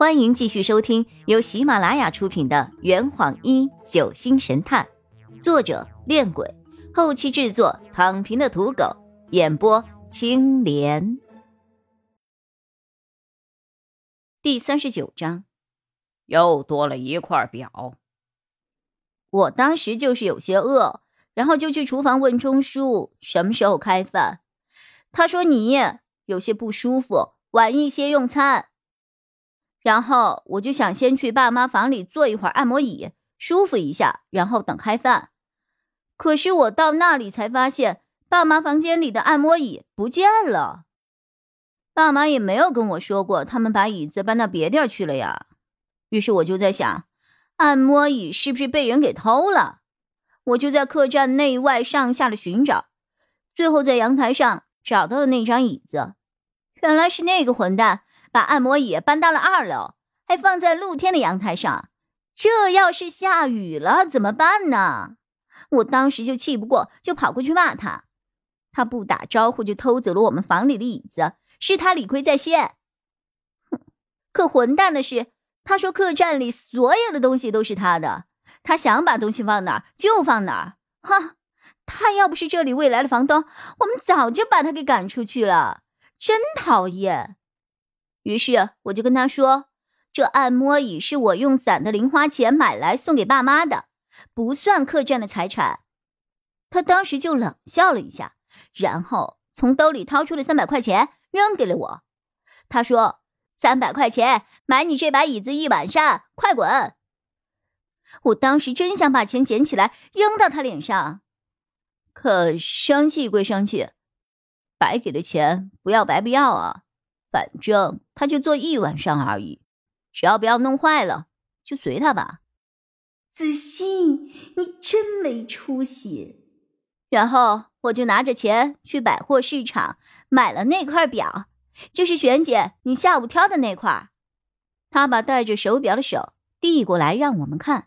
欢迎继续收听由喜马拉雅出品的《圆谎一九星神探》，作者：恋鬼，后期制作：躺平的土狗，演播：青莲。第三十九章，又多了一块表。我当时就是有些饿，然后就去厨房问钟叔什么时候开饭。他说你有些不舒服，晚一些用餐。然后我就想先去爸妈房里坐一会儿按摩椅，舒服一下，然后等开饭。可是我到那里才发现，爸妈房间里的按摩椅不见了。爸妈也没有跟我说过，他们把椅子搬到别地儿去了呀。于是我就在想，按摩椅是不是被人给偷了？我就在客栈内外上下的寻找，最后在阳台上找到了那张椅子。原来是那个混蛋。把按摩椅搬到了二楼，还放在露天的阳台上。这要是下雨了怎么办呢？我当时就气不过，就跑过去骂他。他不打招呼就偷走了我们房里的椅子，是他理亏在先。哼！可混蛋的是，他说客栈里所有的东西都是他的，他想把东西放哪儿就放哪儿。哈！他要不是这里未来的房东，我们早就把他给赶出去了。真讨厌！于是我就跟他说：“这按摩椅是我用攒的零花钱买来送给爸妈的，不算客栈的财产。”他当时就冷笑了一下，然后从兜里掏出了三百块钱扔给了我。他说：“三百块钱买你这把椅子一晚上，快滚！”我当时真想把钱捡起来扔到他脸上，可生气归生气，白给的钱不要白不要啊。反正他就坐一晚上而已，只要不要弄坏了，就随他吧。子欣，你真没出息。然后我就拿着钱去百货市场买了那块表，就是璇姐你下午挑的那块。他把戴着手表的手递过来让我们看，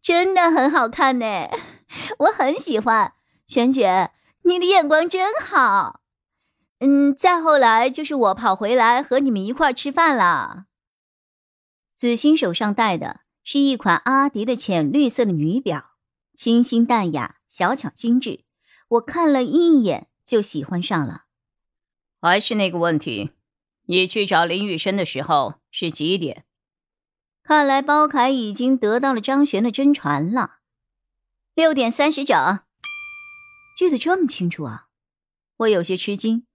真的很好看呢，我很喜欢。璇姐，你的眼光真好。嗯，再后来就是我跑回来和你们一块吃饭了。子欣手上戴的是一款阿迪的浅绿色的女表，清新淡雅，小巧精致。我看了一眼就喜欢上了。还是那个问题，你去找林雨生的时候是几点？看来包凯已经得到了张璇的真传了。六点三十整，记得这么清楚啊！我有些吃惊。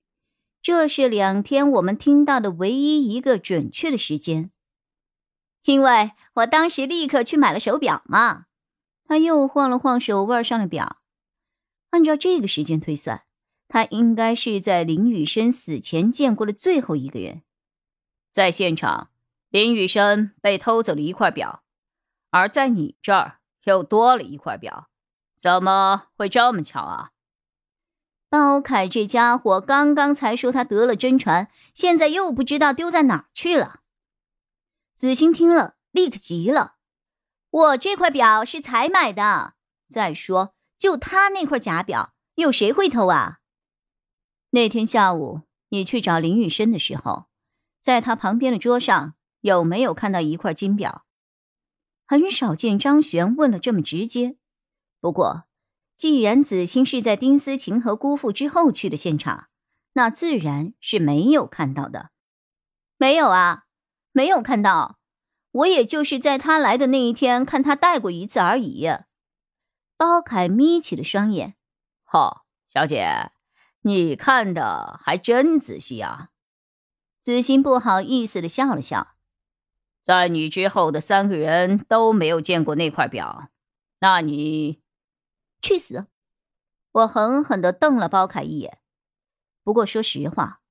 这是两天我们听到的唯一一个准确的时间，因为我当时立刻去买了手表嘛。他又晃了晃手腕上的表，按照这个时间推算，他应该是在林雨生死前见过的最后一个人。在现场，林雨生被偷走了一块表，而在你这儿又多了一块表，怎么会这么巧啊？包凯这家伙刚刚才说他得了真传，现在又不知道丢在哪儿去了。子欣听了，立刻急了：“我这块表是才买的，再说就他那块假表，有谁会偷啊？”那天下午你去找林雨生的时候，在他旁边的桌上有没有看到一块金表？很少见张璇问了这么直接，不过。既然子欣是在丁思琴和姑父之后去的现场，那自然是没有看到的。没有啊，没有看到。我也就是在他来的那一天看他戴过一次而已。包凯眯起了双眼。哦，小姐，你看的还真仔细啊。子欣不好意思的笑了笑。在你之后的三个人都没有见过那块表，那你？去死！我狠狠地瞪了包凯一眼。不过说实话，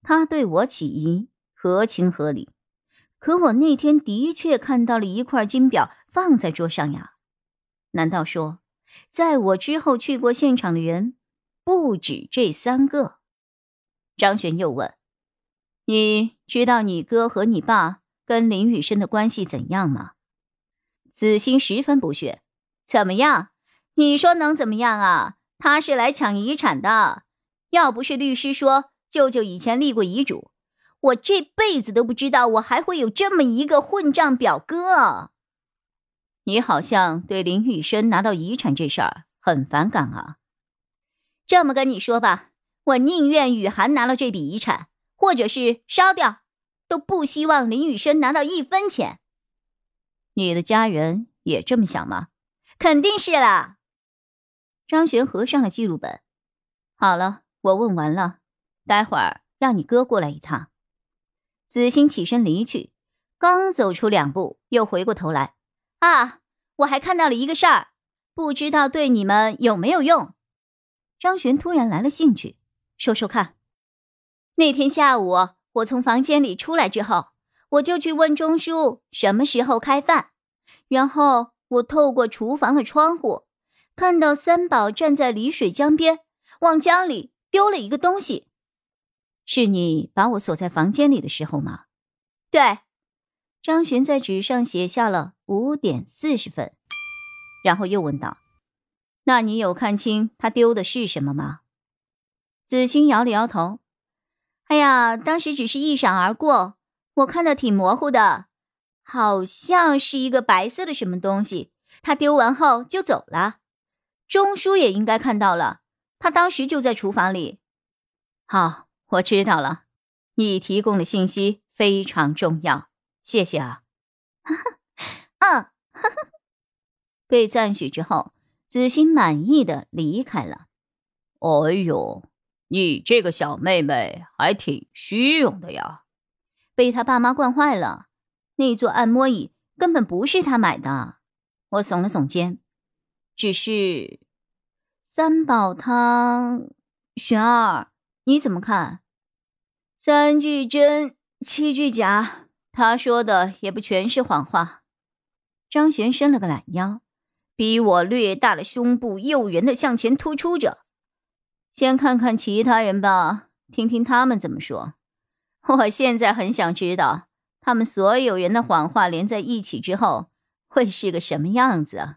他对我起疑合情合理。可我那天的确看到了一块金表放在桌上呀。难道说，在我之后去过现场的人不止这三个？张璇又问：“你知道你哥和你爸跟林雨生的关系怎样吗？”子欣十分不屑：“怎么样？”你说能怎么样啊？他是来抢遗产的，要不是律师说舅舅以前立过遗嘱，我这辈子都不知道我还会有这么一个混账表哥。你好像对林雨生拿到遗产这事儿很反感啊。这么跟你说吧，我宁愿雨涵拿了这笔遗产，或者是烧掉，都不希望林雨生拿到一分钱。你的家人也这么想吗？肯定是啦。张璇合上了记录本。好了，我问完了，待会儿让你哥过来一趟。子欣起身离去，刚走出两步，又回过头来。啊，我还看到了一个事儿，不知道对你们有没有用。张璇突然来了兴趣，说说看。那天下午，我从房间里出来之后，我就去问钟叔什么时候开饭，然后我透过厨房的窗户，看到三宝站在离水江边，往江里丢了一个东西。是你把我锁在房间里的时候吗？对，张璇在纸上写下了五点四十分，然后又问道：“那你有看清他丢的是什么吗？”子欣摇了摇头：“哎呀，当时只是一闪而过，我看的挺模糊的，好像是一个白色的什么东西。他丢完后就走了。钟叔也应该看到了，他当时就在厨房里。”好。我知道了，你提供的信息非常重要，谢谢啊。嗯，被赞许之后，子欣满意的离开了。哎呦，你这个小妹妹还挺虚荣的呀！被他爸妈惯坏了，那座按摩椅根本不是他买的。我耸了耸肩，只是三宝汤，玄儿，你怎么看？三句真，七句假，他说的也不全是谎话。张璇伸了个懒腰，比我略大的胸部诱人的向前突出着。先看看其他人吧，听听他们怎么说。我现在很想知道，他们所有人的谎话连在一起之后会是个什么样子。